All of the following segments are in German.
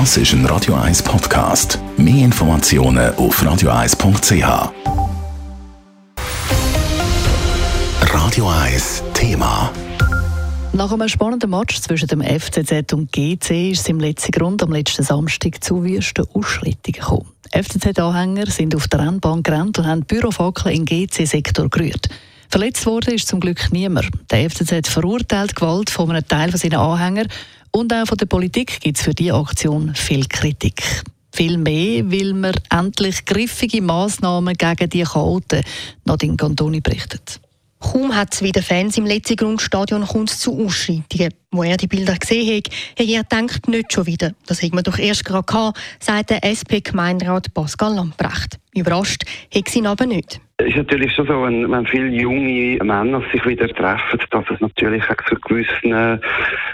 Das ist ein Radio 1 Podcast. Mehr Informationen auf radio1.ch. Radio 1 Thema. Nach einem spannenden Match zwischen dem FCZ und GC ist es im letzten Grund am letzten Samstag zu wüsten Ausschreitungen gekommen. FCZ-Anhänger sind auf der Rennbahn gerannt und haben Bürofackeln im GC-Sektor gerührt. Verletzt wurde ist zum Glück niemand. Der FCZ verurteilt Gewalt von einem Teil seiner Anhänger und auch von der Politik gibt es für diese Aktion viel Kritik. Viel mehr, weil man endlich griffige Massnahmen gegen die Chaoten, Nadine Cantoni berichtet. Kaum hat es wieder Fans im letzten Grundstadion kommt zu Ausschreitungen. Wo er die Bilder gesehen hat, hat er gedacht, nicht schon wieder. Das hat man doch erst gerade gehabt, sagt der SP-Gemeinderat Pascal Lamprecht. Überrascht hat sie ihn aber nicht. Es ist natürlich schon so, wenn, wenn viele junge Männer sich wieder treffen, dass es natürlich auch zu gewissen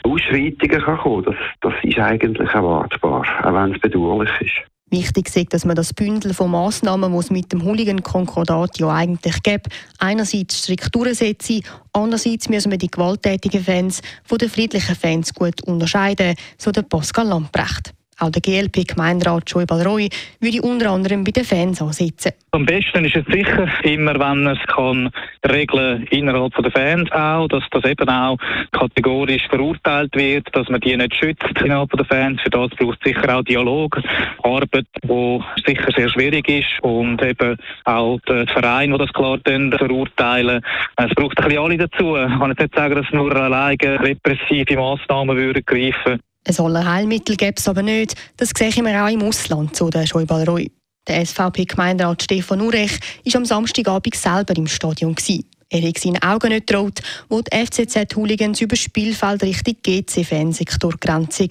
Ausschreitungen kann kommen kann. Das, das ist eigentlich erwartbar, auch wenn es bedauerlich ist. Wichtig ist, dass man das Bündel von Massnahmen, die es mit dem Hooligan-Konkordat ja eigentlich gibt, einerseits strikt durchsetzen, andererseits müssen wir die gewalttätigen Fans von den friedlichen Fans gut unterscheiden, so der Pascal Lamprecht. Auch der GLP-Gemeinderat Joy Balroy würde unter anderem bei den Fans ansetzen. Am besten ist es sicher immer, wenn es kann regeln innerhalb der Fans auch, dass das eben auch kategorisch verurteilt wird, dass man die nicht schützt innerhalb der Fans. Für das braucht es sicher auch Dialog, Arbeit, wo sicher sehr schwierig ist und eben auch die Vereine, die das klar verurteilen. Es braucht ein bisschen alle dazu. Ich kann nicht sagen, dass nur alleine repressive Massnahmen würden greifen ein Allerheilmittel gäbe es aber nicht. Das sehe mir auch im Ausland, so der Schäuble Roy. Der SVP-Gemeinderat Stefan Urech war am Samstagabend selber im Stadion. Er hat seinen Augen nicht getraut, wo die FCZ-Hooligans über das Spielfeld Richtung GC-Fansektor grenzen.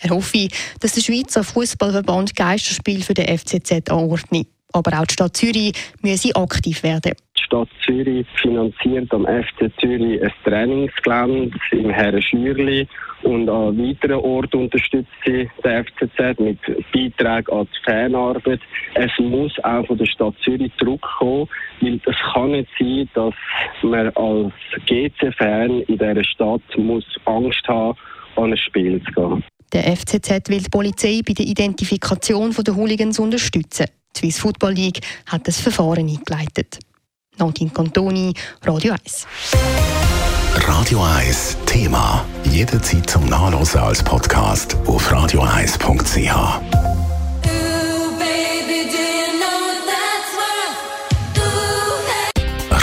Er hoffe, dass der Schweizer Fußballverband Geisterspiel für den FCZ anordnet. Aber auch die Stadt Zürich müsse aktiv werden. Stadt Zürich finanziert am FC Zürich ein Trainingsgelände im Herren Schürli und an weiteren Orten unterstützt sie den FCZ mit Beiträgen an die Fanarbeit. Es muss auch von der Stadt Zürich zurückkommen, weil es kann nicht sein, dass man als GC-Fan in dieser Stadt muss Angst haben, an ein Spiel zu gehen. Der FCZ will die Polizei bei der Identifikation der Hooligans unterstützen. Die Swiss Football League hat das Verfahren eingeleitet. Nadine Cantoni, Radio 1. Radio 1 Thema. Jederzeit zum Nachlesen als Podcast auf radio1.ch.